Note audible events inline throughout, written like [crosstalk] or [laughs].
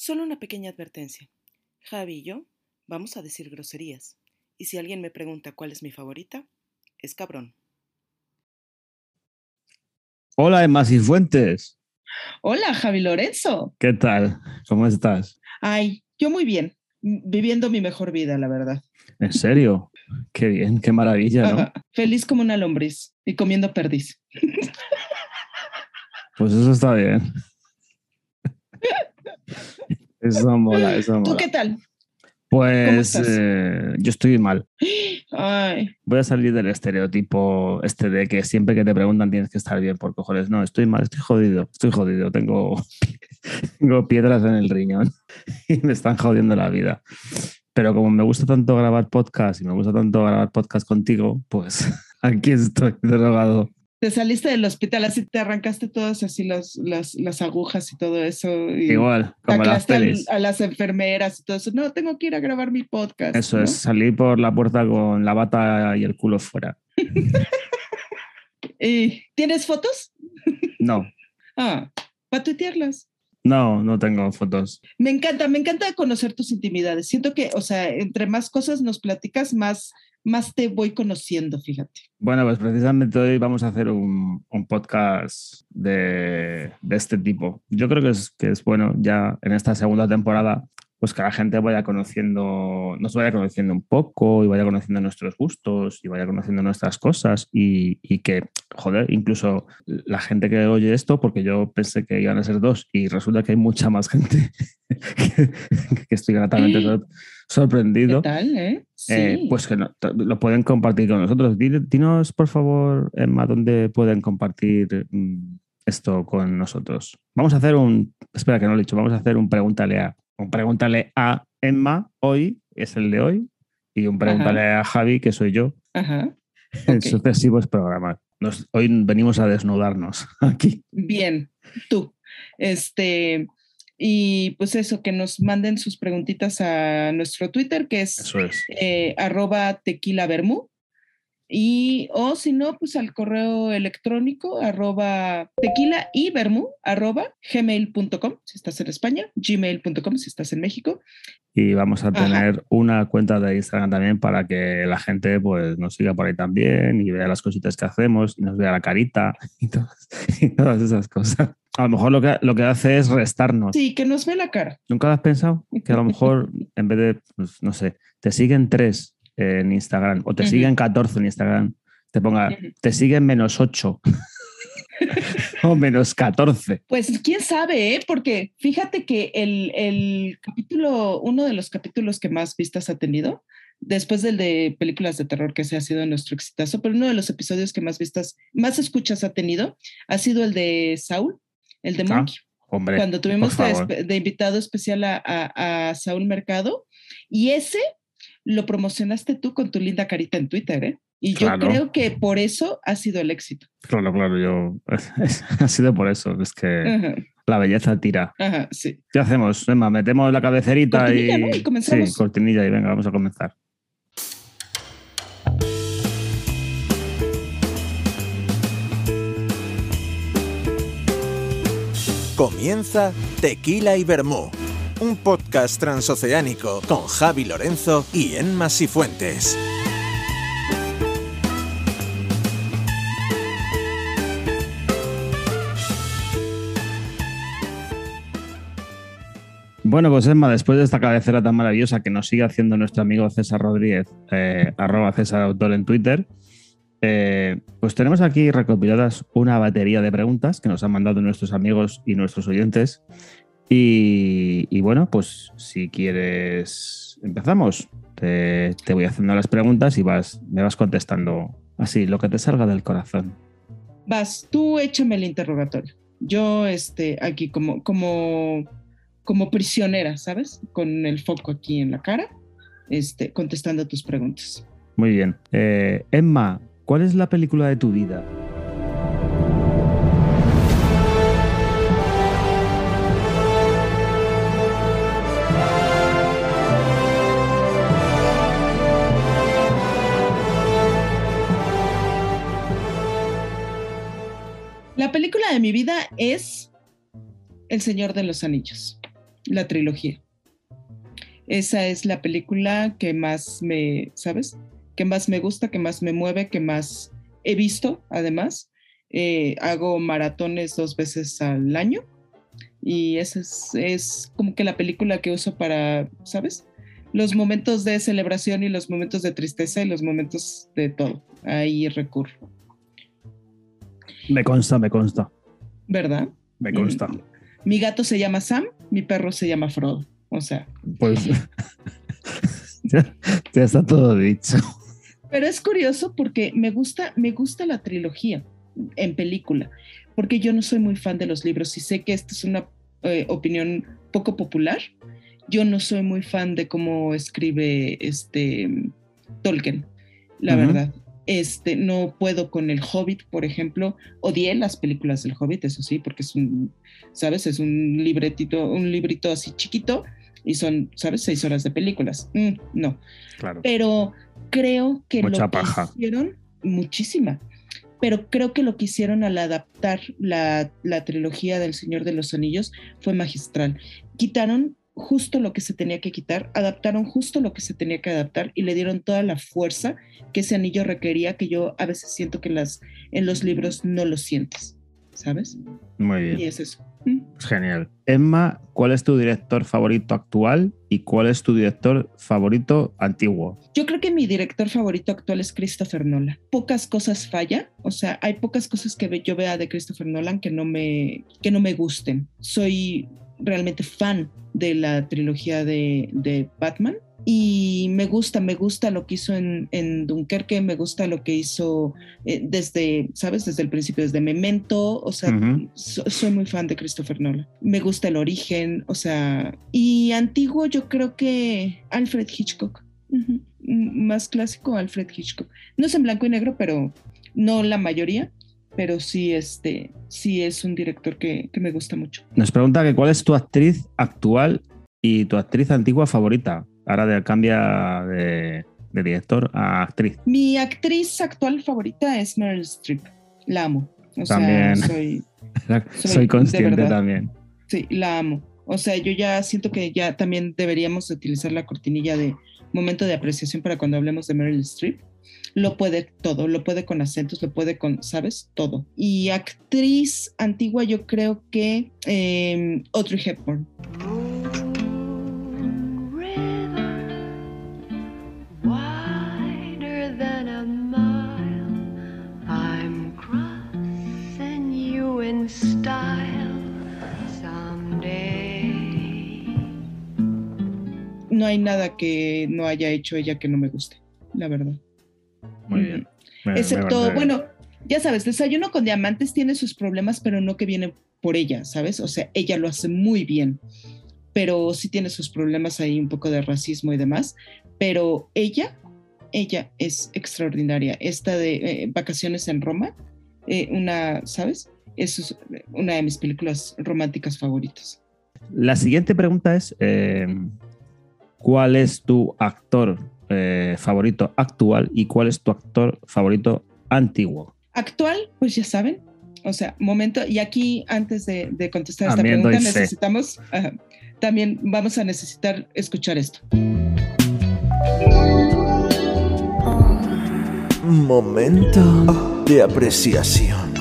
Solo una pequeña advertencia. Javi y yo vamos a decir groserías. Y si alguien me pregunta cuál es mi favorita, es cabrón. Hola, Emma Cifuentes. Hola, Javi Lorenzo. ¿Qué tal? ¿Cómo estás? Ay, yo muy bien. Viviendo mi mejor vida, la verdad. ¿En serio? Qué bien, qué maravilla, ¿no? Feliz como una lombriz y comiendo perdiz. Pues eso está bien. Eso mola, eso mola. ¿Tú qué tal? Pues eh, yo estoy mal. Ay. Voy a salir del estereotipo este de que siempre que te preguntan tienes que estar bien por cojones. No, estoy mal, estoy jodido, estoy jodido. Tengo, [laughs] tengo piedras en el riñón [laughs] y me están jodiendo la vida. Pero como me gusta tanto grabar podcast y me gusta tanto grabar podcast contigo, pues [laughs] aquí estoy drogado te saliste del hospital, así te arrancaste todas así las, las, las agujas y todo eso. Y Igual, como las A, las enfermeras y todo eso. No, tengo que ir a grabar mi podcast. Eso es, salí por la puerta con la bata y el culo fuera. [laughs] ¿Y ¿Tienes fotos? No. ah, para tuitearlas. No, no tengo fotos. Me encanta, me encanta conocer tus intimidades. Siento que, o sea, entre más cosas nos platicas, más más te voy conociendo, fíjate. Bueno, pues precisamente hoy vamos a hacer un, podcast de, este tipo. Yo creo que es, que es bueno ya en esta segunda temporada pues que la gente vaya conociendo, nos vaya conociendo un poco y vaya conociendo nuestros gustos y vaya conociendo nuestras cosas y, y, que, joder, incluso la gente que oye esto, porque yo pensé que iban a ser dos y resulta que hay mucha más gente [laughs] que, estoy gratamente [gasps] sorprendido. ¿Qué tal, eh? eh pues que lo pueden compartir con nosotros. Dinos, por favor, Emma, dónde pueden compartir mm, esto con nosotros. Vamos a hacer un, espera que no lo he dicho, vamos a hacer un pregúntale a un pregúntale a Emma hoy, es el de hoy, y un pregúntale a Javi, que soy yo, [laughs] en sucesivos programas. hoy venimos a desnudarnos [laughs] aquí. Bien, tú. Este, y pues eso, que nos manden sus preguntitas a nuestro Twitter, que es, eh, arroba tequila y, o si no, pues al correo electrónico arroba tequila y vermú arroba gmail.com si estás en España, gmail.com si estás en México. Y vamos a tener una cuenta de Instagram también para que la gente pues nos siga por ahí también y vea las cositas que hacemos y nos vea la carita [laughs] y todas, esas cosas. A lo mejor lo que, lo que hace es restarnos. Sí, que nos ve la cara. ¿Nunca lo has pensado? Que a lo mejor [laughs] en vez de, pues, no sé, te siguen tres en Instagram o te siguen 14 en Instagram, te ponga, te siguen menos 8 [laughs] o menos 14. Pues quién sabe, ¿eh? porque fíjate que el, el, capítulo, uno de los capítulos que más vistas ha tenido, después del de películas de terror que se ha sido nuestro exitazo, pero uno de los episodios que más vistas, más escuchas ha tenido, ha sido el de Saúl, el de ah, Monkey. hombre, cuando tuvimos de, invitado especial a, a, a Saúl Mercado. Y ese lo promocionaste tú con tu linda carita en Twitter, ¿eh? Y yo creo que por eso ha sido el éxito. Claro, claro, yo [laughs] ha sido por eso, es que la belleza tira. Ajá, sí. ¿Qué hacemos, Emma? Metemos la cabecería y... y comenzamos. Sí, cortinilla y venga, vamos a comenzar. Comienza Tequila y Vermú un podcast transoceánico con Javi Lorenzo y Enma Sifuentes. Bueno, pues Emma, después de esta cabecera tan maravillosa que nos sigue haciendo nuestro amigo César Rodríguez, eh, arroba César Autor en Twitter, eh, pues tenemos aquí recopiladas una batería de preguntas que nos han mandado nuestros amigos y nuestros oyentes y, bueno, pues si quieres, empezamos. Te, voy haciendo las preguntas y vas, me vas contestando así, lo que te salga del corazón. Vas, tú échame el interrogatorio. Yo, este, aquí como, como, como prisionera, ¿sabes? Con el foco aquí en la cara, este, contestando tus preguntas. Muy bien. Eh, Emma, ¿cuál es la película de tu vida? De mi vida es El Señor de los Anillos. la trilogía. Esa es la película que más me, ¿sabes? Que más me gusta, que más me mueve, que más he visto, además. Eh, hago maratones dos veces al año y esa es, es, como que la película que uso para, ¿sabes? Los momentos de celebración y los momentos de tristeza y los momentos de todo. Ahí recurro. Me consta, me consta. ¿Verdad? Me consta. Mi gato se llama Sam, mi perro se llama Frodo. O sea. Pues [laughs] ya, está todo dicho. Pero es curioso porque me gusta, me gusta la trilogía en película, porque yo no soy muy fan de los libros y sé que esta es una eh, opinión poco popular. Yo no soy muy fan de cómo escribe este Tolkien, la verdad. Este, no puedo con el Hobbit, por ejemplo. Odié las películas del Hobbit, eso sí, porque es un, ¿sabes? Es un libretito, un librito así chiquito y son, ¿sabes? Seis horas de películas. Mm, no. Claro. Pero creo que lo que hicieron, muchísima, pero creo que lo que hicieron al adaptar la, la trilogía del Señor de los Anillos fue magistral. Quitaron justo lo que se tenía que quitar, adaptaron justo lo que se tenía que adaptar y le dieron toda la fuerza que ese anillo requería, que yo a veces siento que las, en los libros no lo sientes, ¿sabes? Muy bien. Y es eso. Mm. Genial. Emma, ¿cuál es tu director favorito actual y cuál es tu director favorito antiguo? Yo creo que mi director favorito actual es Christopher Nolan. Pocas cosas falla, o sea, hay pocas cosas que yo vea de Christopher Nolan que no me, que no me gusten. Soy realmente fan de la trilogía de, Batman y me gusta, me gusta lo que hizo en, Dunkerque, me gusta lo que hizo eh, desde, ¿sabes? Desde el principio, desde Memento, o sea, soy muy fan de Christopher Nolan. Me gusta el origen, o sea, y antiguo yo creo que Alfred Hitchcock. Más clásico Alfred Hitchcock. No es en blanco y negro, pero no la mayoría pero sí, este, sí es un director que, me gusta mucho. Nos pregunta que cuál es tu actriz actual y tu actriz antigua favorita. Ahora de, cambia de, director a actriz. Mi actriz actual favorita es Meryl Streep. La amo. también. soy, [laughs] soy, consciente también. Sí, la amo. O sea, yo ya siento que ya también deberíamos utilizar la cortinilla de momento de apreciación para cuando hablemos de Meryl Streep lo puede todo, lo puede con acentos, lo puede con, ¿sabes? Todo. Y actriz antigua yo creo que eh, Audrey Hepburn. No hay nada que no haya hecho ella que no me guste, la verdad. Muy bien. Excepto, bueno, ya sabes, Desayuno con Diamantes tiene sus problemas, pero no que viene por ella, ¿sabes? O sea, ella lo hace muy bien, pero sí tiene sus problemas ahí, un poco de racismo y demás, pero ella, ella es extraordinaria. Esta de eh, Vacaciones en Roma, eh, una, ¿sabes? Es una de mis películas románticas favoritas. La siguiente pregunta es, eh, ¿cuál es tu actor eh, favorito actual y cuál es tu actor favorito antiguo? Actual, pues ya saben. O sea, momento, y aquí antes de, contestar esta pregunta necesitamos, también vamos a necesitar escuchar esto. Momento de apreciación.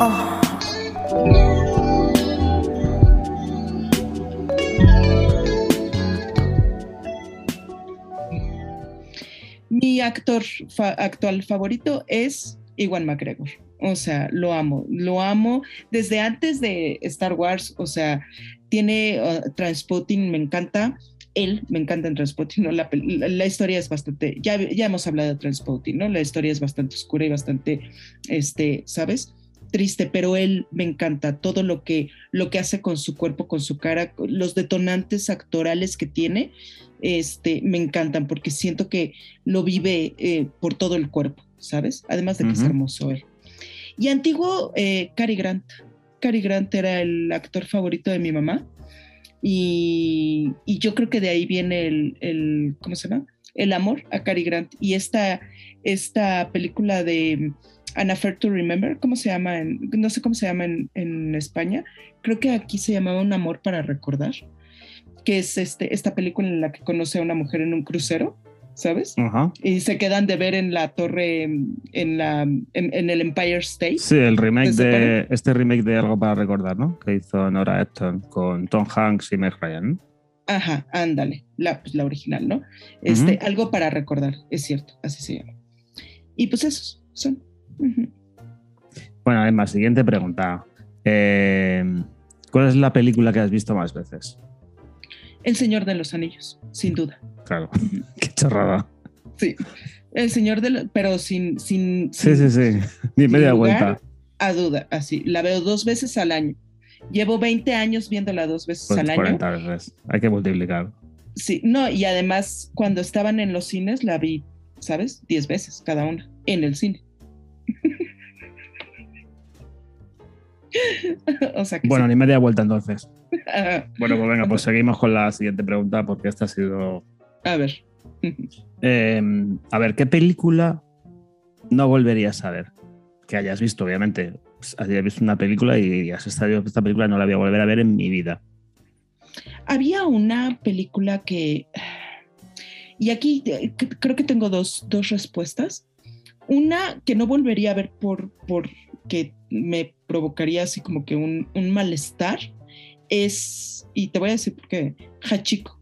Mi actor actual favorito es Iwan McGregor. O sea, lo amo, lo amo desde antes de Star Wars. O sea, tiene uh, Transpotting, me encanta. Él me encanta en Transpotting, ¿no? La, historia es bastante, ya, ya hemos hablado de Transpotting, ¿no? La historia es bastante oscura y bastante, este, ¿sabes? triste, pero él me encanta todo lo que, lo que hace con su cuerpo, con su cara, los detonantes actorales que tiene, este, me encantan porque siento que lo vive eh, por todo el cuerpo, ¿sabes? Además de que es hermoso él. Y antiguo, eh, Cary Grant. Cary Grant era el actor favorito de mi mamá y, yo creo que de ahí viene el, ¿cómo se llama? El amor a Cary Grant. Y esta, esta película de An Affair to Remember, ¿cómo se llama? En, no sé cómo se llama en, en, España. Creo que aquí se llamaba Un Amor para Recordar, que es este, esta película en la que conoce a una mujer en un crucero, ¿sabes? Y se quedan de ver en la torre, en, la, en, el Empire State. Sí, el remake de, este remake de Algo para Recordar, ¿no? Que hizo Nora Easton con Tom Hanks y Meg Ryan. Ajá, ándale, la, pues, la original, ¿no? Este, Algo para recordar, es cierto, así se llama. Y pues esos son. Bueno, además, siguiente pregunta. Eh, ¿Cuál es la película que has visto más veces? El Señor de los Anillos, sin duda. Claro, [laughs] qué chorrada. Sí, El Señor de los... pero sin... sin, sí, sí, sí, ni media vuelta. A duda, así. La veo dos veces al año. Llevo 20 años viéndola dos veces pues al 40 año. veces, hay que multiplicar. Sí, no, y además cuando estaban en los cines la vi, ¿sabes? 10 veces cada una, en el cine. [laughs] bueno, ni media vuelta entonces. [laughs] bueno, pues venga, pues seguimos con la siguiente pregunta porque esta ha sido... A ver. Em, a ver, ¿qué película no volverías a ver? Que hayas visto, obviamente. Pues, hayas visto una película y dirías, esta, esta película no la voy a volver a ver en mi vida. Había una película que... Y aquí eh, creo que tengo dos, dos respuestas. Una que no volvería a ver por, porque me provocaría así como que un, malestar es, y te voy a decir por qué, Hachiko,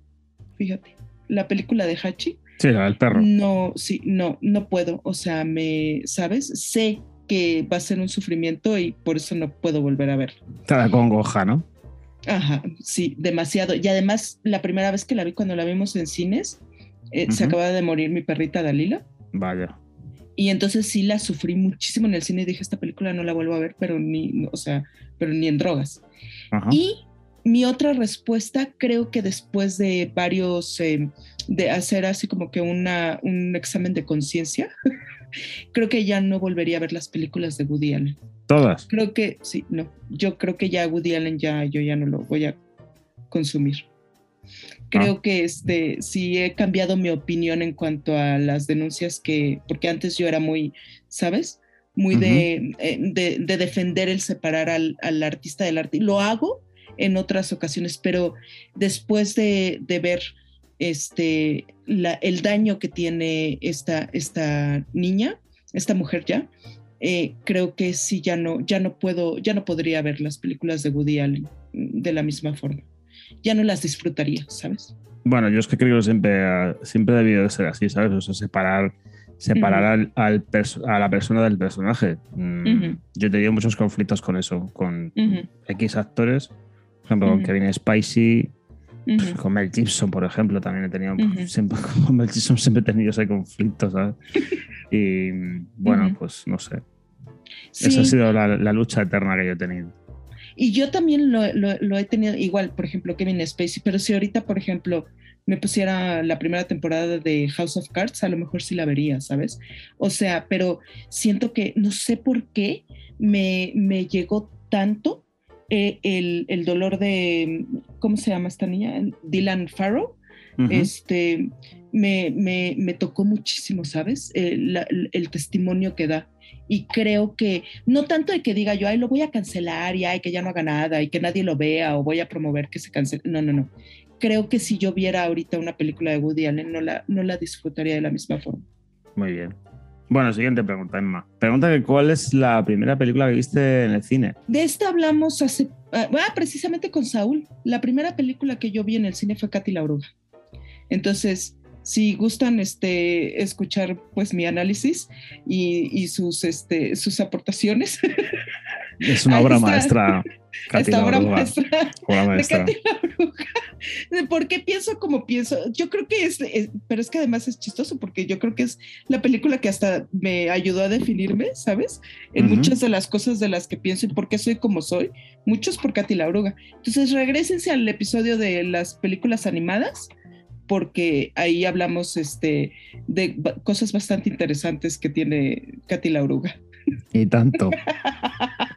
fíjate, la película de Hachi. Sí, la del perro. No, sí, no, no puedo, o sea, me, ¿sabes? Sé que va a ser un sufrimiento y por eso no puedo volver a verlo. Está congoja, ¿no? Ajá, sí, demasiado. Y además, la primera vez que la vi cuando la vimos en cines, eh, se acaba de morir mi perrita Dalila. Vaya. Y entonces sí la sufrí muchísimo en el cine y dije, esta película no la vuelvo a ver, pero ni, o sea, pero ni en drogas. Y mi otra respuesta, creo que después de varios, eh, de hacer así como que una, un examen de conciencia, [laughs] creo que ya no volvería a ver las películas de Woody Allen. Todas. Creo que sí, no. Yo creo que ya Woody Allen ya, yo ya no lo voy a consumir. Creo que este, sí he cambiado mi opinión en cuanto a las denuncias que, porque antes yo era muy, ¿sabes? Muy eh, de, de, defender el separar al, al, artista del arte. Lo hago en otras ocasiones, pero después de, de ver este, la, el daño que tiene esta, esta niña, esta mujer ya, eh, creo que sí ya no, ya no puedo, ya no podría ver las películas de Woody Allen de la misma forma ya no las disfrutaría, ¿sabes? Bueno, yo es que creo que siempre, siempre ha debido de ser así, ¿sabes? O sea, separar, separar al, a la persona del personaje. Mm, yo he tenido muchos conflictos con eso, con X actores, por ejemplo, con Kevin Spacey, con Mel Gibson, por ejemplo, también he tenido, [laughs] siempre, con Mel Gibson siempre he tenido ese conflicto, ¿sabes? [laughs] Y bueno, pues no sé. Esa ha sido la, la lucha eterna que yo he tenido. Y yo también lo, lo, he tenido igual, por ejemplo, Kevin Spacey, pero si ahorita, por ejemplo, me pusiera la primera temporada de House of Cards, a lo mejor sí la vería, ¿sabes? O sea, pero siento que no sé por qué me, me llegó tanto eh, el, el, dolor de, ¿cómo se llama esta niña? Dylan Farrow. Este me, me, me, tocó muchísimo, ¿sabes? el, el testimonio que da y creo que no tanto de que diga yo, ay, lo voy a cancelar y ay, que ya no haga nada y que nadie lo vea o voy a promover que se cancele. No, no, no. Creo que si yo viera ahorita una película de Woody Allen, no la, no la disfrutaría de la misma forma. Muy bien. Bueno, siguiente pregunta, Emma. Pregunta que cuál es la primera película que viste en el cine. De esta hablamos hace, ah, ah precisamente con Saúl. La primera película que yo vi en el cine fue Katy la Oruga. Entonces, si gustan este, escuchar pues mi análisis y, sus, este, sus aportaciones. [laughs] Es una obra maestra. esta obra maestra, de la ¿Por qué pienso como pienso? Yo creo que es, pero es que además es chistoso porque yo creo que es la película que hasta me ayudó a definirme, ¿sabes? En muchas de las cosas de las que pienso y por qué soy como soy, muchos por Katy la Oruga. Entonces regresense al episodio de las películas animadas porque ahí hablamos este, de cosas bastante interesantes que tiene Katy la oruga. Y tanto. [laughs]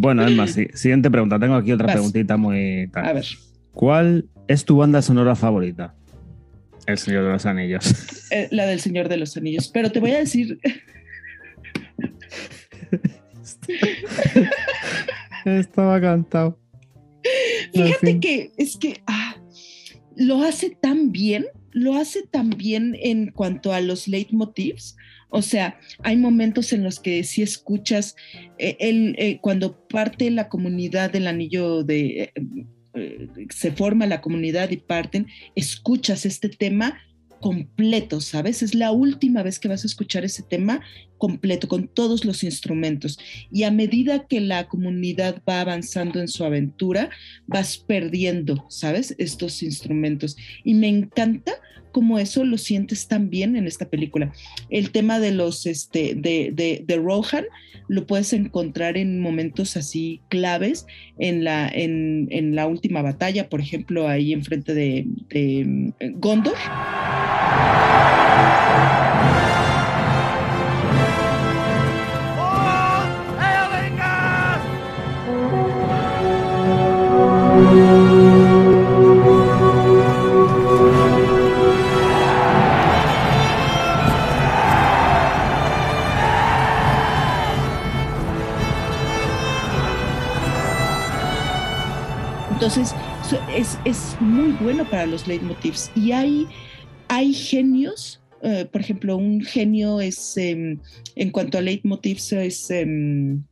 bueno, Emma, [clears throat] siguiente pregunta. Tengo aquí otra preguntita muy... A ver. ¿Cuál es tu banda sonora favorita? El Señor de los Anillos. Eh, la del Señor de los Anillos. Pero te voy a decir, [laughs] Estaba cantado. Fíjate que es que ah, lo hace tan bien, lo hace tan bien en cuanto a los leitmotivs. O sea, hay momentos en los que si escuchas, eh, eh, cuando parte la comunidad del anillo de, eh, se forma la comunidad y parten, escuchas este tema completo, ¿sabes? Es la última vez que vas a escuchar ese tema completo, con todos los instrumentos. Y a medida que la comunidad va avanzando en su aventura, vas perdiendo, ¿sabes? Estos instrumentos. Y me encanta cómo eso lo sientes tan bien en esta película. El tema de los, este, de, de, Rohan lo puedes encontrar en momentos así claves en la, en, en la última batalla, por ejemplo, ahí enfrente de, de mm, Gondor. Entonces, es, es, muy bueno para los leitmotivs. Y hay, hay genios, uh, por ejemplo, un genio es, um, en cuanto a leitmotivs, es um,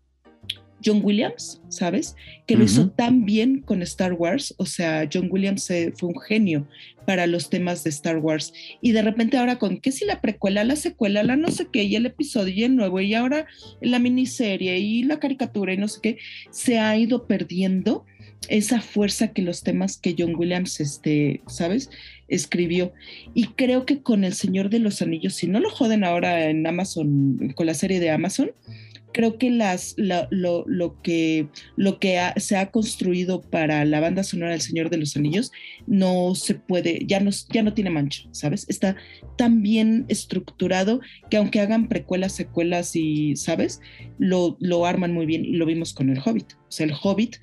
John Williams, ¿sabes? Que lo uh -huh. hizo tan bien con Star Wars. O sea, John Williams eh, fue un genio para los temas de Star Wars. Y de repente ahora con que si la precuela, la secuela, la no sé qué, y el episodio y el nuevo, y ahora la miniserie y la caricatura y no sé qué, se ha ido perdiendo esa fuerza que los temas que John Williams, este, ¿sabes? Escribió. Y creo que con El Señor de los Anillos, si no lo joden ahora en Amazon, con la serie de Amazon, creo que las, lo, lo, lo que, lo que se ha construido para la banda sonora del Señor de los Anillos no se puede, ya no, ya no tiene mancha, ¿sabes? Está tan bien estructurado que aunque hagan precuelas, secuelas y, ¿sabes? Lo, lo arman muy bien y lo vimos con El Hobbit. O sea, El Hobbit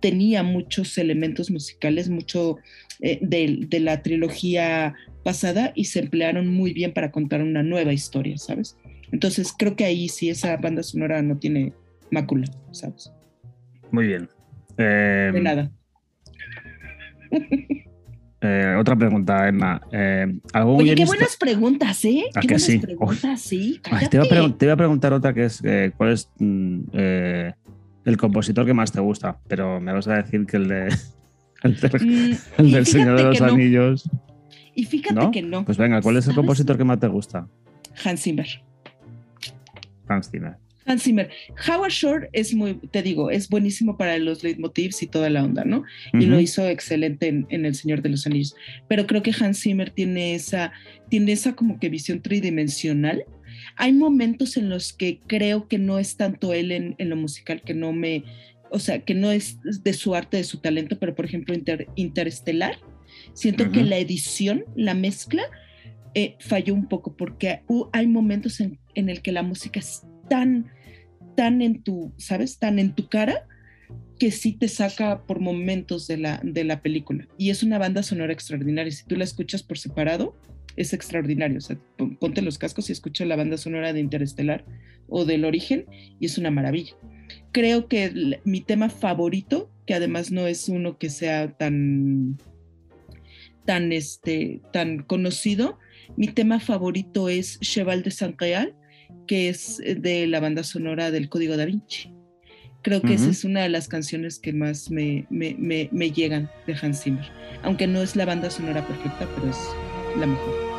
tenía muchos elementos musicales, mucho eh, de, de, la trilogía pasada y se emplearon muy bien para contar una nueva historia, ¿sabes? Entonces creo que ahí sí esa banda sonora no tiene mácula, ¿sabes? Muy bien. Eh, de nada. [laughs] Eh, otra pregunta, Emma. ¿algún Oye, qué buenas preguntas, ¿eh? ¿A qué que buenas sí? preguntas, sí. Ay, te, iba a te, iba a preguntar otra que es, eh, ¿cuál es mm, el compositor que más te gusta? Pero me vas a decir que el de... [laughs] El, de, Mm, el del Señor de los que no. Anillos. Y fíjate ¿No? que no. Pues venga, ¿cuál es el ¿Sabes? compositor que más te gusta? Hans Zimmer. Hans Zimmer. Hans Zimmer. Howard Shore es muy, te digo, es buenísimo para los leitmotivs y toda la onda, ¿no? Y lo hizo excelente en, en El Señor de los Anillos. Pero creo que Hans Zimmer tiene esa, tiene esa como que visión tridimensional. Hay momentos en los que creo que no es tanto él en, en lo musical, que no me, o sea, que no es de su arte, de su talento, pero por ejemplo, Inter- Interestelar, siento que la edición, la mezcla, eh, falló un poco porque hay momentos en, en el que la música es tan, tan en tu, ¿sabes? Tan en tu cara que sí te saca por momentos de la, de la película. Y es una banda sonora extraordinaria. Si tú la escuchas por separado, es extraordinario. O sea, pon- ponte los cascos y escucha la banda sonora de Interestelar o del Origen y es una maravilla. Creo que el- mi tema favorito, que además no es uno que sea tan tan este tan conocido, mi tema favorito es Cheval de Saint Real, que es eh, de la banda sonora del Código da Vinci. Creo que esa es una de las canciones que más me, me, me, me llegan de Hans Zimmer. Aunque no es la banda sonora perfecta, pero es la mejor.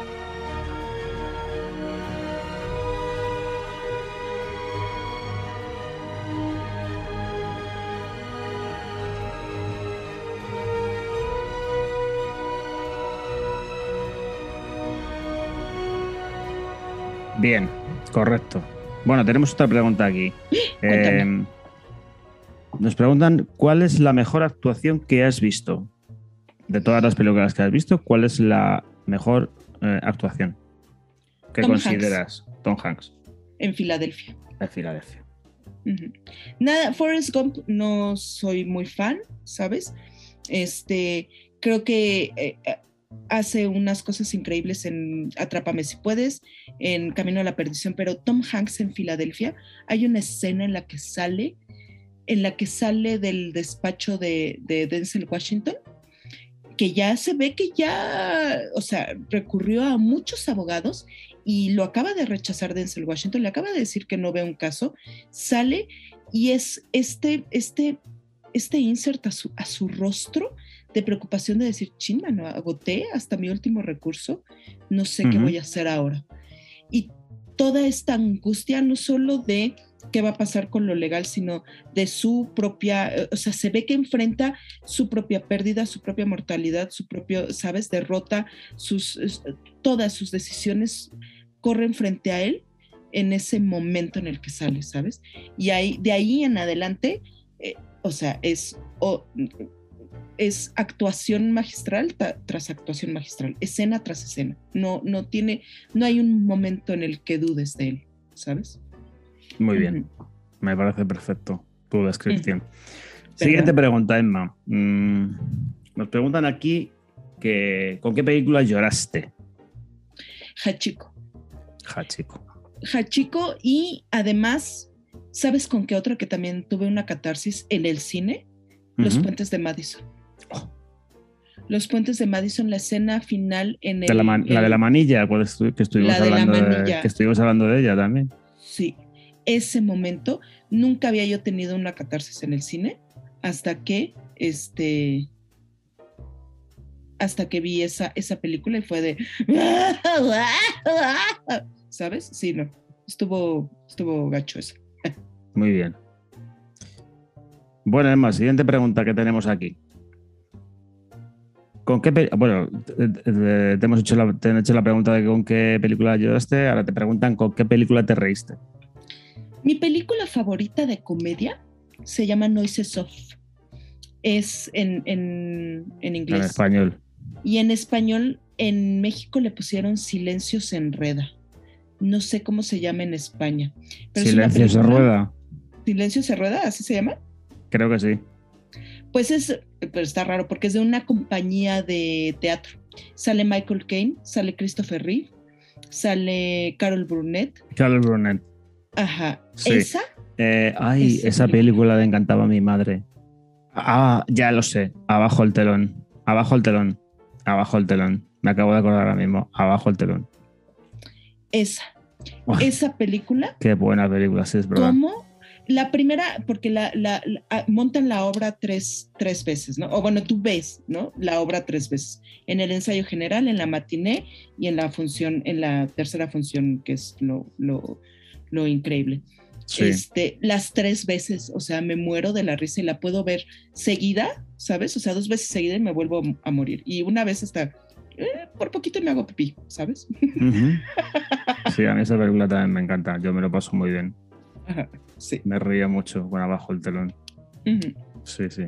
Bien, correcto. Bueno, tenemos otra pregunta aquí. [gasps] Eh, nos preguntan cuál es la mejor actuación que has visto. De todas las películas que has visto, ¿cuál es la mejor eh, actuación que Tom consideras? Tom Hanks, En Filadelfia. de Filadelfia. Nada, Forrest Gump no soy muy fan, ¿sabes? Este, creo que eh, eh, hace unas cosas increíbles en Atrápame si puedes, en Camino a la Perdición, pero Tom Hanks en Filadelfia, hay una escena en la que sale, en la que sale del despacho de, de Denzel Washington, que ya se ve que ya, o sea, recurrió a muchos abogados y lo acaba de rechazar Denzel Washington, le acaba de decir que no ve un caso, sale y es este, este, este insert a su, a su rostro de preocupación de decir, chin, mano, agoté hasta mi último recurso, no sé qué voy a hacer ahora. Y toda esta angustia, no solo de qué va a pasar con lo legal, sino de su propia, o sea, se ve que enfrenta su propia pérdida, su propia mortalidad, su propio, ¿sabes?, derrota, sus, todas sus decisiones corren frente a él en ese momento en el que sale, ¿sabes? Y ahí, de ahí en adelante, eh, o sea, es es actuación magistral tras actuación magistral, escena tras escena. No, no tiene, no hay un momento en el que dudes de él, ¿sabes? Muy bien, me parece perfecto tu descripción. Siguiente pregunta, Emma. Mm, nos preguntan aquí que ¿con qué película lloraste? Hachiko. Hachiko. Hachiko y además, ¿sabes con qué otra que también tuve una catarsis en el cine? Los puentes de Madison. Los puentes de Madison, la escena final en el. la, de la manilla, que, estuvimos hablando de, que estuvimos hablando de ella también. Sí, ese momento nunca había yo tenido una catarsis en el cine hasta que este hasta que vi esa, esa película y fue de [laughs] ¿sabes? Sí, no. Estuvo, estuvo gacho eso. Muy bien. Bueno, Emma, siguiente pregunta que tenemos aquí. ¿Con qué bueno, te, hemos hecho la, te han hecho la pregunta de con qué película lloraste, ahora te preguntan con qué película te reíste. Mi película favorita de comedia se llama Noises Off. Es en, inglés. En español. Y en español, en México le pusieron Silencio se enreda. No sé cómo se llama en España. Silencio se rueda. Silencio se rueda, así se llama. Creo que sí. Pues es, pero está raro porque es de una compañía de teatro. Sale Michael Caine, sale Christopher Reeve, sale Carol Burnett. Carol Burnett. Ajá. ¿Esa? Eh, ay, esa película le encantaba a mi madre. Ah, ya lo sé. Abajo el telón. Abajo el telón. Abajo el telón. Me acabo de acordar ahora mismo. Abajo el telón. Esa. esa película. Qué buena película, sí, es verdad. ¿Cómo la primera, porque la, ah, montan la obra tres, tres, veces, ¿no? O bueno, tú ves, ¿no? La obra tres veces. En el ensayo general, en la matiné y en la función, en la tercera función, que es lo, lo, increíble. Este, las tres veces, o sea, me muero de la risa y la puedo ver seguida, ¿sabes? O sea, dos veces seguida y me vuelvo a morir. Y una vez hasta, eh, por poquito me hago pipí, ¿sabes? Sí, a mí esa película también me encanta, yo me lo paso muy bien. [laughs] Sí. Me ría mucho con abajo el telón. Sí, sí.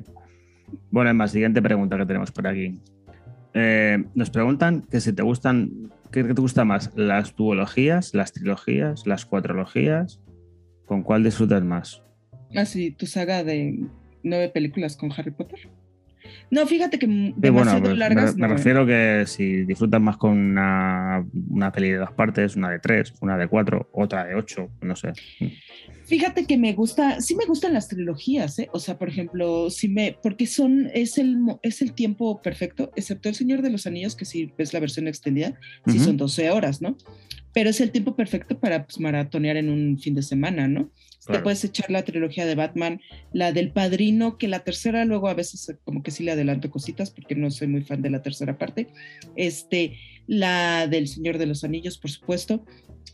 Bueno, Emma, siguiente pregunta que tenemos por aquí. Eh, nos preguntan que si te gustan, ¿qué te gusta más? ¿Las duologías, las trilogías, las cuatrologías? ¿Con cuál disfrutas más? Ah, sí, tu saga de nueve películas con Harry Potter. No, fíjate que demasiado pues, largas. Me, refiero que si disfrutas más con una, una, peli de dos partes, una de tres, una de cuatro, otra de ocho, no sé. Fíjate que me gusta, sí me gustan las trilogías, ¿eh? O sea, por ejemplo, sí me, porque son, es el, es el tiempo perfecto, excepto El Señor de los Anillos, que si ves la versión extendida, sí son 12 horas, ¿no? Pero es el tiempo perfecto para pues, maratonear en un fin de semana, ¿no? Te puedes echar la trilogía de Batman, la del Padrino, que la tercera luego a veces como que sí le adelanto cositas porque no soy muy fan de la tercera parte. Este, la del Señor de los Anillos, por supuesto.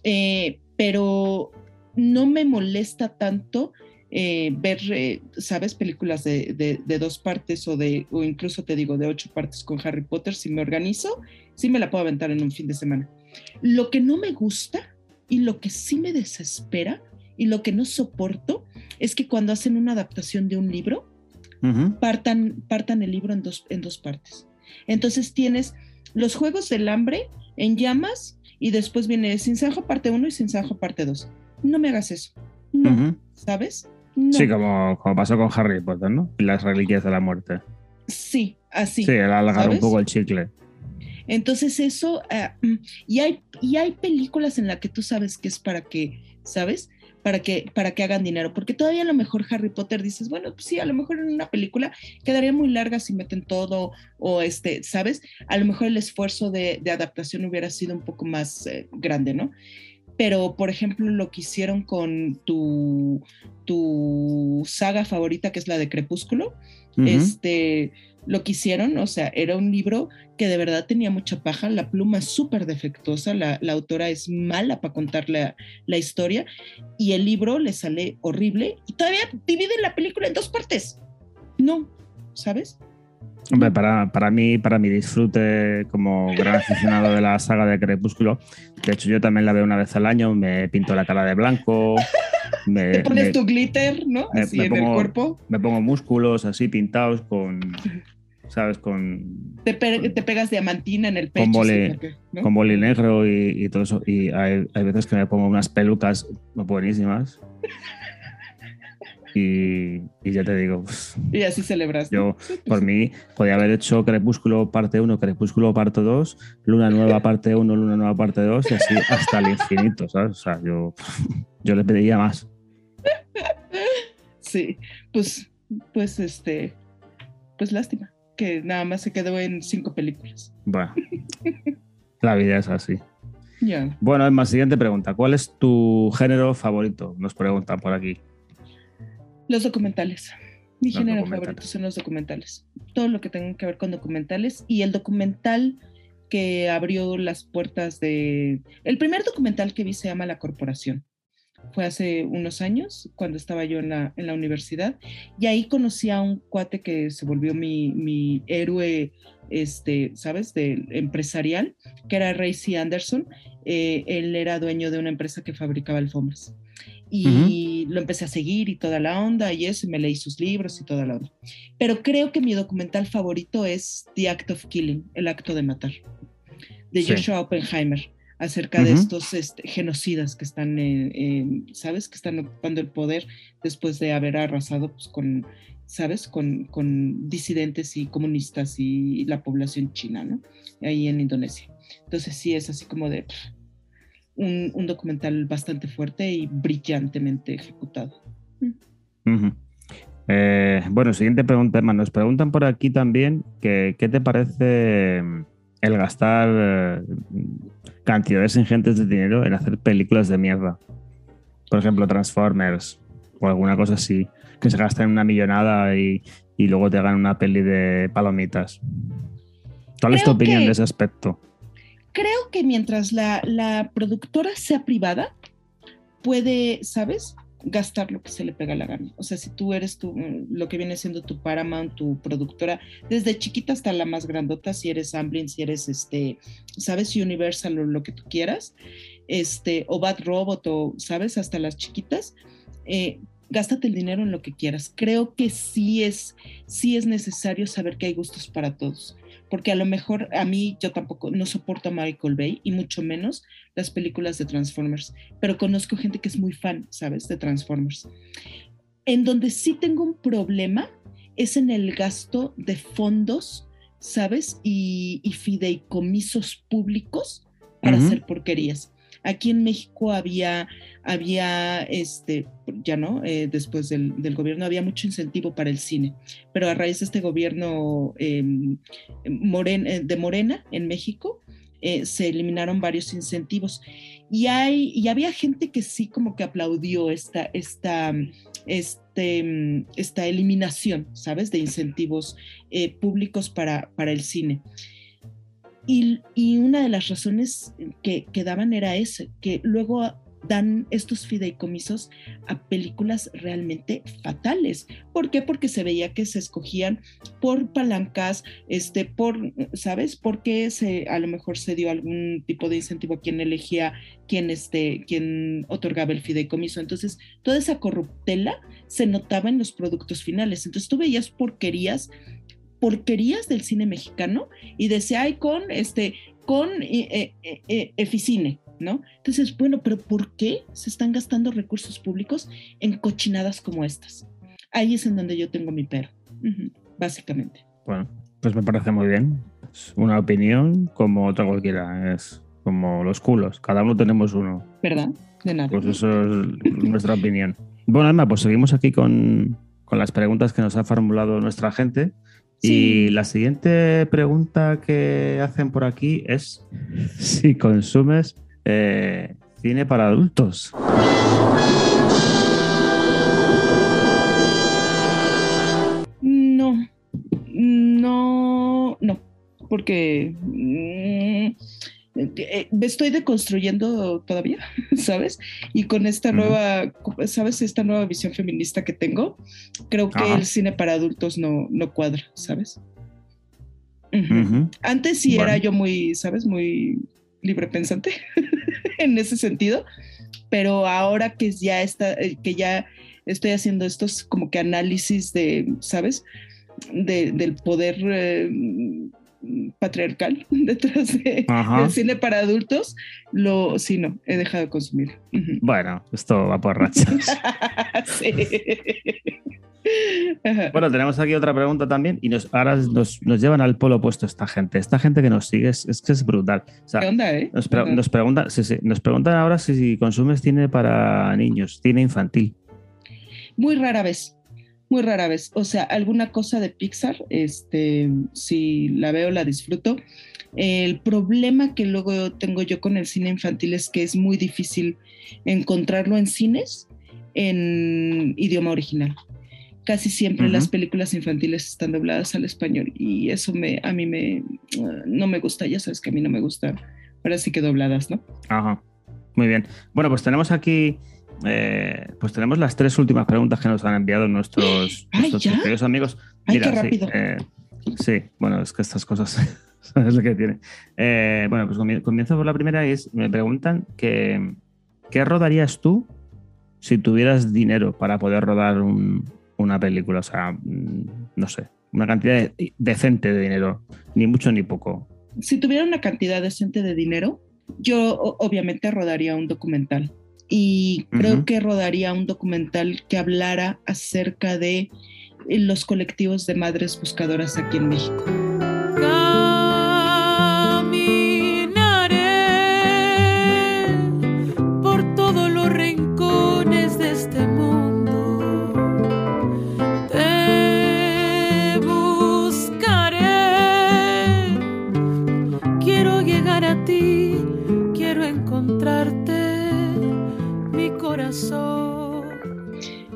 Eh, pero no me molesta tanto eh, ver, eh, ¿sabes? Películas de, dos partes o de, o incluso te digo, de ocho partes con Harry Potter. Si me organizo, sí me la puedo aventar en un fin de semana. Lo que no me gusta y lo que sí me desespera y lo que no soporto es que cuando hacen una adaptación de un libro, partan, partan el libro en dos, en dos partes. Entonces tienes los Juegos del Hambre en llamas y después viene Sinsajo parte 1 y Sinsajo parte 2. No me hagas eso. No, ¿sabes? Sí, como, como, pasó con Harry Potter, ¿no? Las reliquias de la muerte. Sí, así. Sí, el alargar un poco el chicle. Entonces eso, mm, y, hay, y hay películas en las que tú sabes que es para que, ¿sabes? Para que, para que hagan dinero, porque todavía a lo mejor Harry Potter dices, bueno, pues sí, a lo mejor en una película quedaría muy larga si meten todo, o este, ¿sabes? A lo mejor el esfuerzo de, adaptación hubiera sido un poco más eh, grande, ¿no? pero por ejemplo lo que hicieron con tu, tu saga favorita, que es la de Crepúsculo, este, lo que hicieron, o sea, era un libro que de verdad tenía mucha paja, la pluma es súper defectuosa, la, autora es mala para contar la, la, historia y el libro le sale horrible y todavía divide la película en dos partes. No, ¿sabes? Hombre, para, para, mí, para mi disfrute como gran aficionado de la saga de Crepúsculo, de hecho yo también la veo una vez al año, me pinto la cara de blanco. Me, Te pones tu glitter, ¿no? Así en el cuerpo. Me pongo músculos así pintados con, ¿sabes? Con... Te, pegas diamantina en el pecho. Con boli, negro y, y, todo eso. Y hay, hay veces que me pongo unas pelucas buenísimas. Y, ya te digo. Pues, y así celebras. Yo, por mí, podía haber hecho Crepúsculo parte 1, Crepúsculo parte 2, Luna Nueva parte 1, Luna Nueva parte 2 y así hasta el infinito, ¿sabes? O sea, yo, yo le pediría más. Sí, pues, pues este, pues lástima que nada más se quedó en cinco películas. Bueno, la vida es así. Bueno, es más, siguiente pregunta. ¿Cuál es tu género favorito? Nos preguntan por aquí. Los documentales. Mi género favorito son los documentales. Todo lo que tenga que ver con documentales y el documental que abrió las puertas de... El primer documental que vi se llama La Corporación. Fue hace unos años, cuando estaba yo en la, en la universidad, y ahí conocí a un cuate que se volvió mi, mi héroe, este, ¿sabes?, de empresarial, que era Ray C. Anderson. Eh, él era dueño de una empresa que fabricaba alfombras y lo empecé a seguir y toda la onda y eso, y me leí sus libros y toda la onda. Pero creo que mi documental favorito es The Act of Killing, el acto de matar, de Joshua Oppenheimer, acerca de estos este, genocidas que están, ¿sabes? Que están ocupando el poder después de haber arrasado pues, con, ¿sabes? Con, con disidentes y comunistas y, la población china, ¿no? Ahí en Indonesia. Entonces sí es así como de un, documental bastante fuerte y brillantemente ejecutado. Eh, bueno, siguiente pregunta, Nos preguntan por aquí también que, qué te parece el gastar eh, cantidades ingentes de dinero en hacer películas de mierda. Por ejemplo, Transformers o alguna cosa así, que se gasta en una millonada y, luego te hagan una peli de palomitas. ¿Cuál es tu opinión de ese aspecto? creo que mientras la, productora sea privada, puede, ¿sabes? Gastar lo que se le pega la gana. O sea, si tú eres tu, lo que viene siendo tu Paramount, tu productora, desde chiquita hasta la más grandota, si eres Amblin, si eres este, sabes, Universal o lo que tú quieras, este, o Bad Robot o, sabes, hasta las chiquitas, eh, gástate el dinero en lo que quieras. Creo que sí es, sí es necesario saber que hay gustos para todos porque a lo mejor a mí yo tampoco no soporto a Michael Bay y mucho menos las películas de Transformers, pero conozco gente que es muy fan, ¿sabes? De Transformers. En donde sí tengo un problema es en el gasto de fondos, ¿sabes? Y, fideicomisos públicos para hacer porquerías. Aquí en México había, había este, ya no, eh, después del, gobierno había mucho incentivo para el cine, pero a raíz de este gobierno em, eh, de Morena en México, eh, se eliminaron varios incentivos. Y, hay, y había gente que sí como que aplaudió esta, esta, este, esta eliminación, ¿sabes?, de incentivos públicos para, para el cine. Y, una de las razones que, daban era esa, que luego dan estos fideicomisos a películas realmente fatales. ¿Por qué? Porque se veía que se escogían por palancas, este, por, ¿sabes? Porque se, a lo mejor se dio algún tipo de incentivo a quien elegía, quien, este, quien otorgaba el fideicomiso. Entonces, toda esa corruptela se notaba en los productos finales. Entonces, tú veías porquerías porquerías del cine mexicano y decía, ay, con, este, con eh, eh, eh, Eficine, ¿no? Entonces, bueno, pero ¿por qué se están gastando recursos públicos en cochinadas como estas? Ahí es en donde yo tengo mi pero, básicamente. Bueno, pues me parece muy bien. Es una opinión como otra cualquiera. Es como los culos. Cada uno tenemos uno. ¿Verdad? De nada. Pues eso es nuestra opinión. Bueno, Emma, pues seguimos aquí con, con las preguntas que nos ha formulado nuestra gente. Y la siguiente pregunta que hacen por aquí es si consumes eh, cine para adultos. No, no, no, porque mm, me estoy deconstruyendo todavía, [laughs] ¿sabes? Y con esta nueva, ¿sabes? Esta nueva visión feminista que tengo, creo que el cine para adultos no, no cuadra, ¿sabes? Antes sí era yo muy, ¿sabes? Muy libre pensante [laughs] en ese sentido, pero ahora que ya está, eh, que ya estoy haciendo estos como que análisis de, ¿sabes? del poder eh, patriarcal [laughs] detrás de, del cine para adultos, lo sí no, he dejado de consumir. [laughs] Bueno, esto va por rachas. [laughs] sí. Bueno, tenemos aquí otra pregunta también y nos, ahora nos, llevan al polo opuesto esta gente. Esta gente que nos sigue es, que es brutal. ¿Qué onda, eh? Nos, preguntan, nos preguntan ahora si, si consumes cine para niños, cine infantil. Muy rara vez muy rara vez. O sea, alguna cosa de Pixar, este, si la veo, la disfruto. El problema que luego tengo yo con el cine infantil es que es muy difícil encontrarlo en cines en idioma original. Casi siempre las películas infantiles están dobladas al español y eso me, a mí me, no me gusta, ya sabes que a mí no me gusta, ahora sí que dobladas, ¿no? Ajá, muy bien. Bueno, pues tenemos aquí eh, pues tenemos las tres últimas preguntas que nos han enviado nuestros, [gasps] queridos amigos. Mira, rápido. Eh, sí, bueno, es que estas cosas [laughs] es lo que tiene. Eh, bueno, pues comienzo por la primera y es, me preguntan que, ¿qué rodarías tú si tuvieras dinero para poder rodar una película? O sea, mm, no sé, una cantidad decente de dinero, ni mucho ni poco. Si tuviera una cantidad decente de dinero, yo obviamente rodaría un documental y creo que rodaría un documental que hablara acerca de eh, los colectivos de madres buscadoras aquí en México.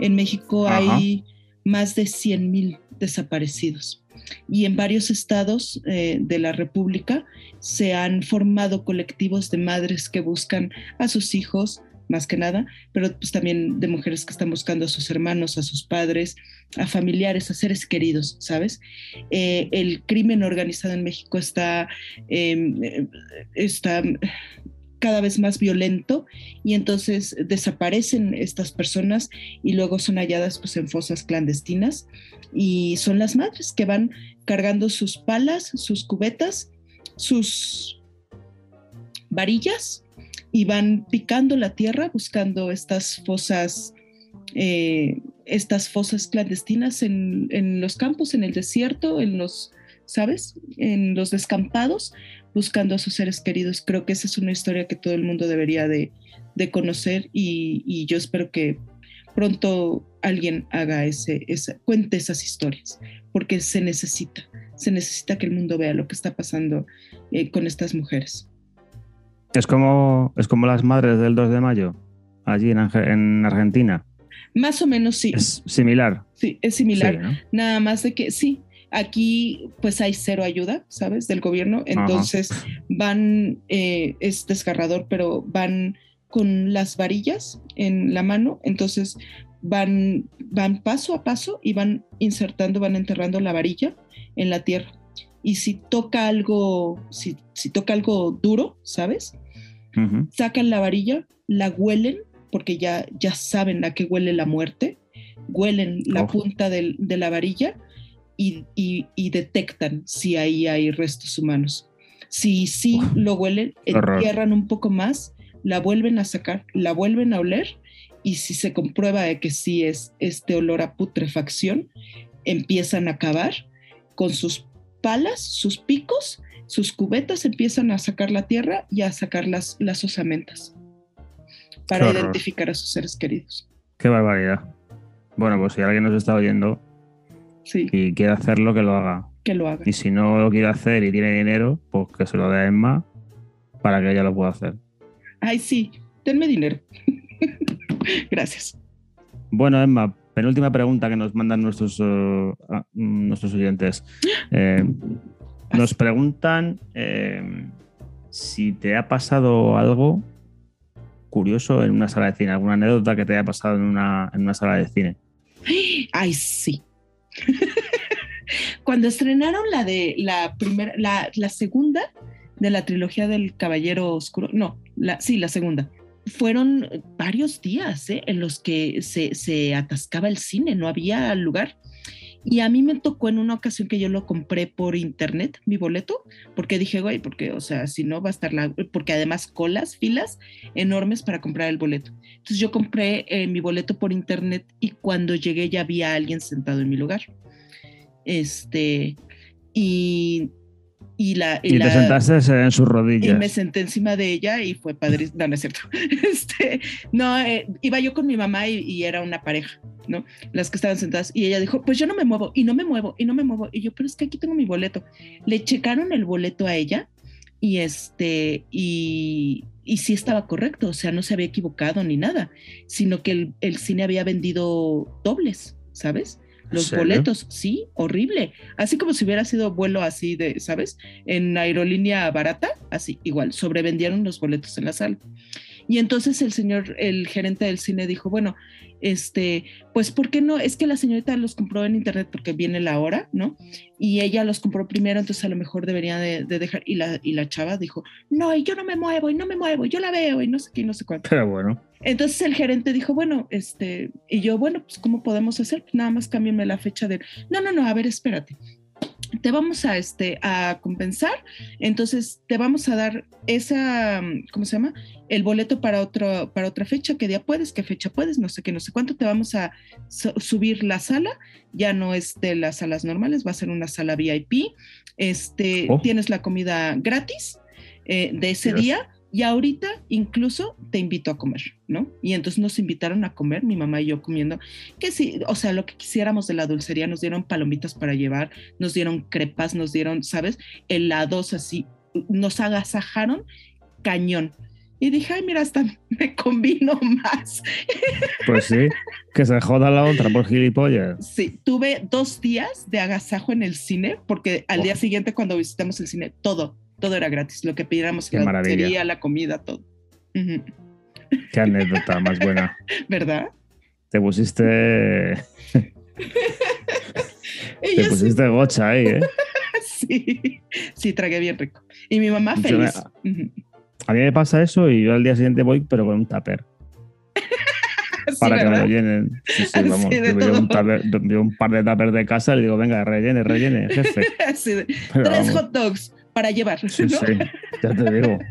En México hay más de 100 mil desaparecidos y en varios estados eh, de la República se han formado colectivos de madres que buscan a sus hijos, más que nada, pero pues también de mujeres que están buscando a sus hermanos, a sus padres, a familiares, a seres queridos, ¿sabes? Eh, el crimen organizado en México está, em, eh, está cada vez más violento y entonces desaparecen estas personas y luego son halladas pues en fosas clandestinas y son las madres que van cargando sus palas, sus cubetas, sus varillas y van picando la tierra buscando estas fosas eh, estas fosas clandestinas en, en, los campos, en el desierto, en los, ¿sabes? En los descampados, buscando a sus seres queridos. Creo que esa es una historia que todo el mundo debería de, conocer y, yo espero que pronto alguien haga ese, esa, cuente esas historias, porque se necesita, se necesita que el mundo vea lo que está pasando eh, con estas mujeres. Es como, es como las madres del 2 de mayo, allí en, en Argentina. Más o menos sí. Es similar. Sí, es similar. Nada más de que sí, Aquí pues hay cero ayuda, ¿sabes? Del gobierno. Entonces van, eh, es desgarrador, pero van con las varillas en la mano. Entonces van, van paso a paso y van insertando, van enterrando la varilla en la tierra. Y si toca algo, si, si toca algo duro, ¿sabes? Sacan la varilla, la huelen, porque ya, ya saben a qué huele la muerte, huelen la punta de la varilla y, detectan si ahí hay restos humanos. Si sí lo huelen, entierran un poco más, la vuelven a sacar, la vuelven a oler y si se comprueba de que sí es este olor a putrefacción, empiezan a cavar con sus palas, sus picos sus cubetas empiezan a sacar la tierra y a sacar las, las osamentas para identificar a sus seres queridos. Qué barbaridad. Bueno, pues si alguien nos está oyendo y quiere hacerlo, que lo haga. Que lo haga. Y si no lo quiere hacer y tiene dinero, pues que se lo dé a Emma para que ella lo pueda hacer. Ay, sí, denme dinero. [laughs] Gracias. Bueno, Emma, penúltima pregunta que nos mandan nuestros, uh, nuestros oyentes. [gasps] Eh, nos preguntan eh, si te ha pasado algo curioso en una sala de cine, alguna anécdota que te haya pasado en una, en una sala de cine. [gasps] Ay, sí. [laughs] Cuando estrenaron la de la primera, la, segunda de la trilogía del Caballero Oscuro, no, la, sí, la segunda. Fueron varios días ¿eh? en los que se, se atascaba el cine, no había lugar. Y a mí me tocó en una ocasión que yo lo compré por internet, mi boleto, porque dije, güey, porque, o sea, si no va a estar la, porque además colas, filas enormes para comprar el boleto. Entonces yo compré eh, mi boleto por internet y cuando llegué ya había alguien sentado en mi lugar. Este, y y, la, y, te sentaste en sus rodillas. Y me senté encima de ella y fue padre. No, no es cierto. [laughs] Este, no, eh, iba yo con mi mamá y, era una pareja, ¿no? Las que estaban sentadas. Y ella dijo, pues yo no me muevo, y no me muevo, y no me muevo. Y yo, pero es que aquí tengo mi boleto. Le checaron el boleto a ella y este, y, y sí estaba correcto, o sea, no se había equivocado ni nada, sino que el, el cine había vendido dobles, ¿sabes? Los boletos, sí, horrible. Así como si hubiera sido vuelo así de, ¿sabes? En aerolínea barata, así, igual, sobrevendieron los boletos en la sala. Y entonces el señor, el gerente del cine dijo, bueno, este, pues, ¿por qué no? Es que la señorita los compró en internet porque viene la hora, ¿no? Y ella los compró primero, entonces a lo mejor debería de, dejar, y la, y la chava dijo, no, y yo no me muevo, y no me muevo, yo la veo, y no sé qué, y no sé cuánto. Pero bueno. Entonces el gerente dijo, bueno, este, y yo, bueno, pues, ¿cómo podemos hacer? Nada más cámbienme la fecha de, no, no, no, a ver, espérate te vamos a, este, a compensar, entonces te vamos a dar esa, ¿cómo se llama? El boleto para, otro, para otra fecha, qué día puedes, qué fecha puedes, no sé qué, no sé cuánto, te vamos a subir la sala, ya no es de las salas normales, va a ser una sala VIP, este, oh. tienes la comida gratis eh, de ese día y ahorita incluso te invito a comer, ¿no? Y entonces nos invitaron a comer, mi mamá y yo comiendo, que sí, o sea, lo que quisiéramos de la dulcería, nos dieron palomitas para llevar, nos dieron crepas, nos dieron, ¿sabes? Helados así, nos agasajaron cañón. Y dije, ay, mira, hasta [laughs] me combino más. Pues sí, que se joda la otra por gilipollas. Sí, tuve dos días de agasajo en el cine, porque al día siguiente cuando visitamos el cine, todo, todo era gratis, lo que pidiéramos, la sería la comida, todo. Qué anécdota más buena. [laughs] ¿Verdad? Te pusiste... [laughs] Te pusiste gocha ahí, ¿eh? [laughs] sí, sí, tragué bien rico. Y mi mamá feliz. a mí me pasa eso y yo al día siguiente voy, pero con un tupper. para que me lo llenen. Sí, sí, vamos. Yo un, un, par de tuppers de casa y le digo, venga, rellene, rellene, jefe. Tres hot dogs, para llevar. Sí, sí, ya te digo. [laughs]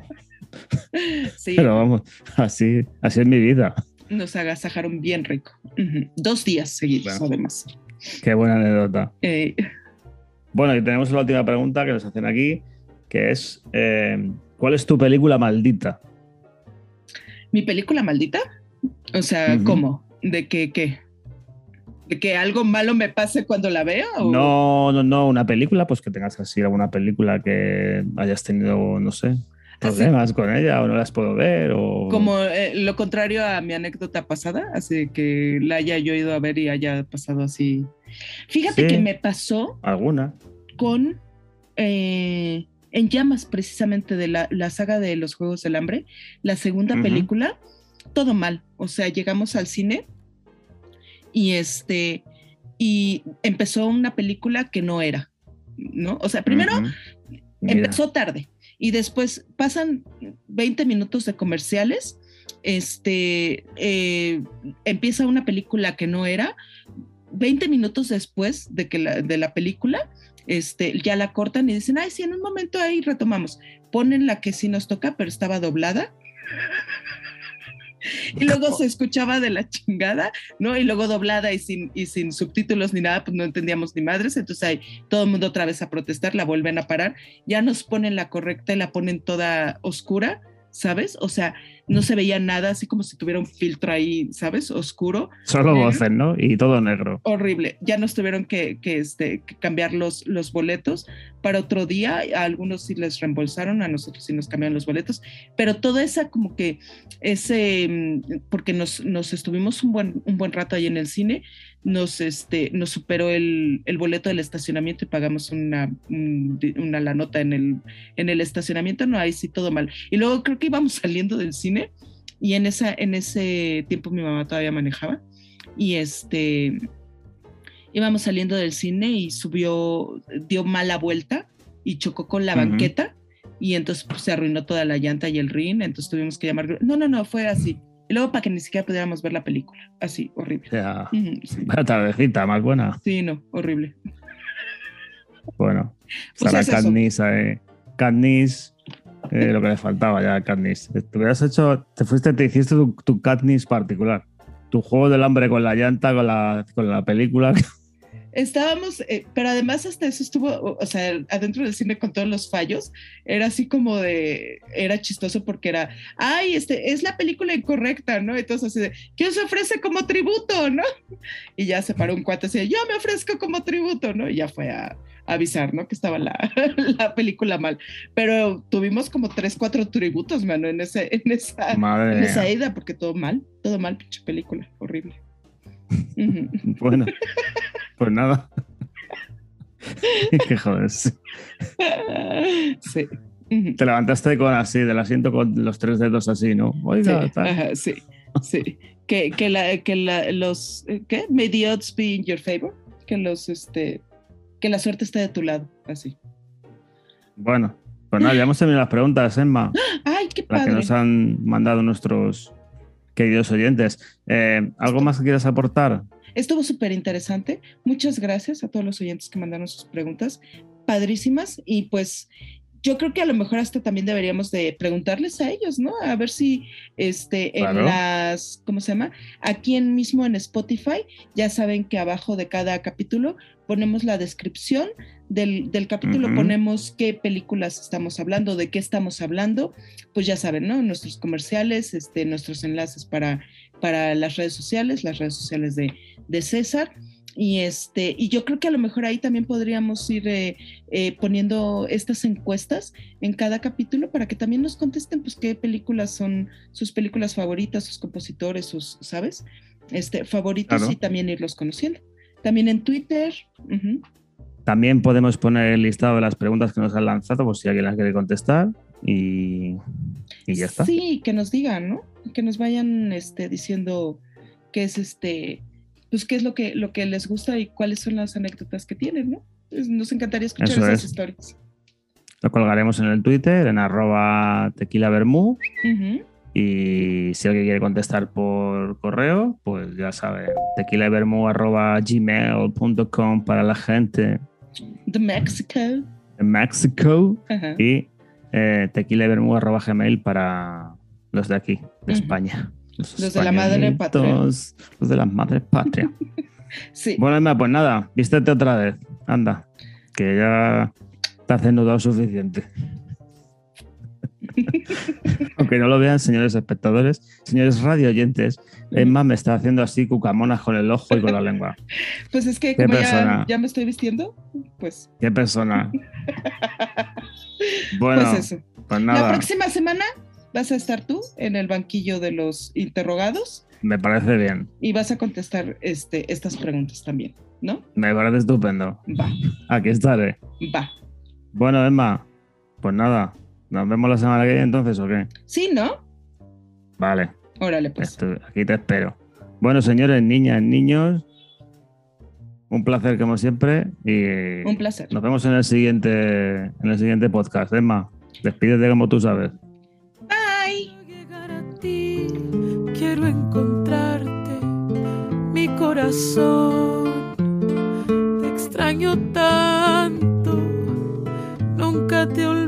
Sí. Pero vamos, así, así es mi vida. Nos agasajaron bien rico. Dos días seguidos, además. Qué buena anécdota. Bueno, y tenemos la última pregunta que nos hacen aquí, que es, eh, ¿cuál es tu película maldita? ¿Mi película maldita? O sea, ¿cómo? ¿De qué qué? Que algo malo me pase cuando la veo? No, no, no, una película, pues que tengas así alguna película que hayas tenido, no sé, problemas con ella o no las puedo ver o... Como eh, lo contrario a mi anécdota pasada, así que la haya yo ido a ver y haya pasado así. Fíjate que me pasó... ¿Alguna? Con... Eh, en llamas precisamente de la, saga de los Juegos del Hambre, la segunda película, todo mal. O sea, llegamos al cine y este y empezó una película que no era, ¿no? O sea, primero empezó tarde y después pasan 20 minutos de comerciales, este, eh, empieza una película que no era, 20 minutos después de que la, de la película, este, ya la cortan y dicen, ay, sí, en un momento ahí retomamos. Ponen la que sí nos toca, pero estaba doblada. [laughs] y luego se escuchaba de la chingada, ¿no? Y luego doblada y sin, y sin subtítulos ni nada, pues no entendíamos ni madres. Entonces ahí todo el mundo otra vez a protestar, la vuelven a parar, ya nos ponen la correcta y la ponen toda oscura, ¿sabes? O sea, no se veía nada, así como si tuviera un filtro ahí, ¿sabes? Oscuro. Solo voces, ¿no? Y todo negro. Horrible. Ya nos tuvieron que, que, este, cambiar los, los boletos para otro día. A algunos sí les reembolsaron, a nosotros sí nos cambiaron los boletos. Pero toda esa como que ese, mm, porque nos, nos estuvimos un buen, un buen rato ahí en el cine, nos, este, nos superó el, el boleto del estacionamiento y pagamos una, una la nota en el, en el estacionamiento. No, ahí sí todo mal. Y luego creo que íbamos [laughs] saliendo del cine y en, esa, en ese tiempo mi mamá todavía manejaba y este íbamos saliendo del cine y subió, dio mala vuelta y chocó con la banqueta y entonces pues, se arruinó toda la llanta y el rin, entonces tuvimos que llamar. No, no, no, fue así. Y luego para que ni siquiera pudiéramos ver la película, así, horrible. Ya, tardecita, [laughs] más buena. Sí, no, horrible. Bueno, pues Sara Katniss, eh, Katniss eh, lo que le faltaba ya a Katniss. Te hubieras hecho, te fuiste, te hiciste tu, tu Katniss particular. Tu juego del hambre con la llanta, con la, con la película. [laughs] Estábamos, eh, pero además hasta eso estuvo, o sea, adentro del cine con todos los fallos, era así como de, era chistoso porque era, ay, este, es la película incorrecta, ¿no? Entonces así de, ¿quién se ofrece como tributo, no? [laughs] Y ya se paró un cuate así, yo me ofrezco como tributo, ¿no? Y ya fue a, avisar, ¿no? Que estaba la, [laughs] la, película mal. Pero tuvimos como tres, cuatro tributos, mano, en, ese, en, esa, en esa ida, porque todo mal, todo mal, pinche película, horrible. [laughs] bueno, pues nada. [laughs] Qué joder. Sí. Te levantaste con así, del asiento con los tres dedos así, ¿no? Oiga, sí, sí, Que, que, la, que la, los, ¿qué? May the odds be in your favor. Que los, este, que la suerte esté de tu lado, así. Bueno, pues nada, ya hemos terminado las preguntas, Emma. [gasps] ¡Ay, qué padre! Las que nos han mandado nuestros queridos oyentes. Eh, ¿Algo más que quieras aportar? Estuvo súper interesante. Muchas gracias a todos los oyentes que mandaron sus preguntas. Padrísimas. Y pues yo creo que a lo mejor hasta también deberíamos de preguntarles a ellos, ¿no? A ver si este en las, ¿cómo se llama? Aquí en mismo en Spotify, ya saben que abajo de cada capítulo ponemos la descripción del, capítulo, ponemos qué películas estamos hablando, de qué estamos hablando, pues ya saben, ¿no? Nuestros comerciales, este, nuestros enlaces para, para las redes sociales, las redes sociales de, de César. Y, este, y yo creo que a lo mejor ahí también podríamos ir eh, eh, poniendo estas encuestas en cada capítulo para que también nos contesten pues qué películas son sus películas favoritas, sus compositores, sus, ¿sabes? Este, favoritos y también irlos conociendo. También en Twitter. También podemos poner el listado de las preguntas que nos han lanzado, por si alguien las quiere contestar. Y, y ya está. Sí, que nos digan, ¿no? Que nos vayan este, diciendo qué es este pues qué es lo que, lo que les gusta y cuáles son las anécdotas que tienen, ¿no? Nos encantaría escuchar esas historias. Lo colgaremos en el Twitter, en arroba tequila Y si alguien quiere contestar por correo, pues ya saben, gmail.com para la gente de México. De México. Y eh, gmail para los de aquí, de España. Los, de la madre patria. Los de la madre patria. [laughs] sí. Bueno, pues nada, vístete otra vez. Anda, que ya te has desnudado suficiente. [laughs] Aunque no lo vean, señores espectadores, señores radio oyentes, Emma me está haciendo así cucamonas con el ojo y con la lengua. [laughs] Pues es que como ya, ya, me estoy vistiendo, pues. ¿Qué persona? bueno, pues eso. Pues nada. La próxima semana vas a estar tú en el banquillo de los interrogados. Me parece bien. Y vas a contestar este, estas preguntas también, ¿no? Me parece estupendo. Va. Aquí estaré. Va. Bueno, Emma, pues nada, ¿nos vemos la semana que viene entonces o qué? Sí, ¿no? Vale. Órale, pues. aquí te espero. Bueno, señores, niñas, niños, un placer como siempre y un placer. Nos vemos en el siguiente en el siguiente podcast. Emma, despídete como tú sabes. quiero encontrarte, mi corazón. Te extraño tanto, nunca te olvidaré.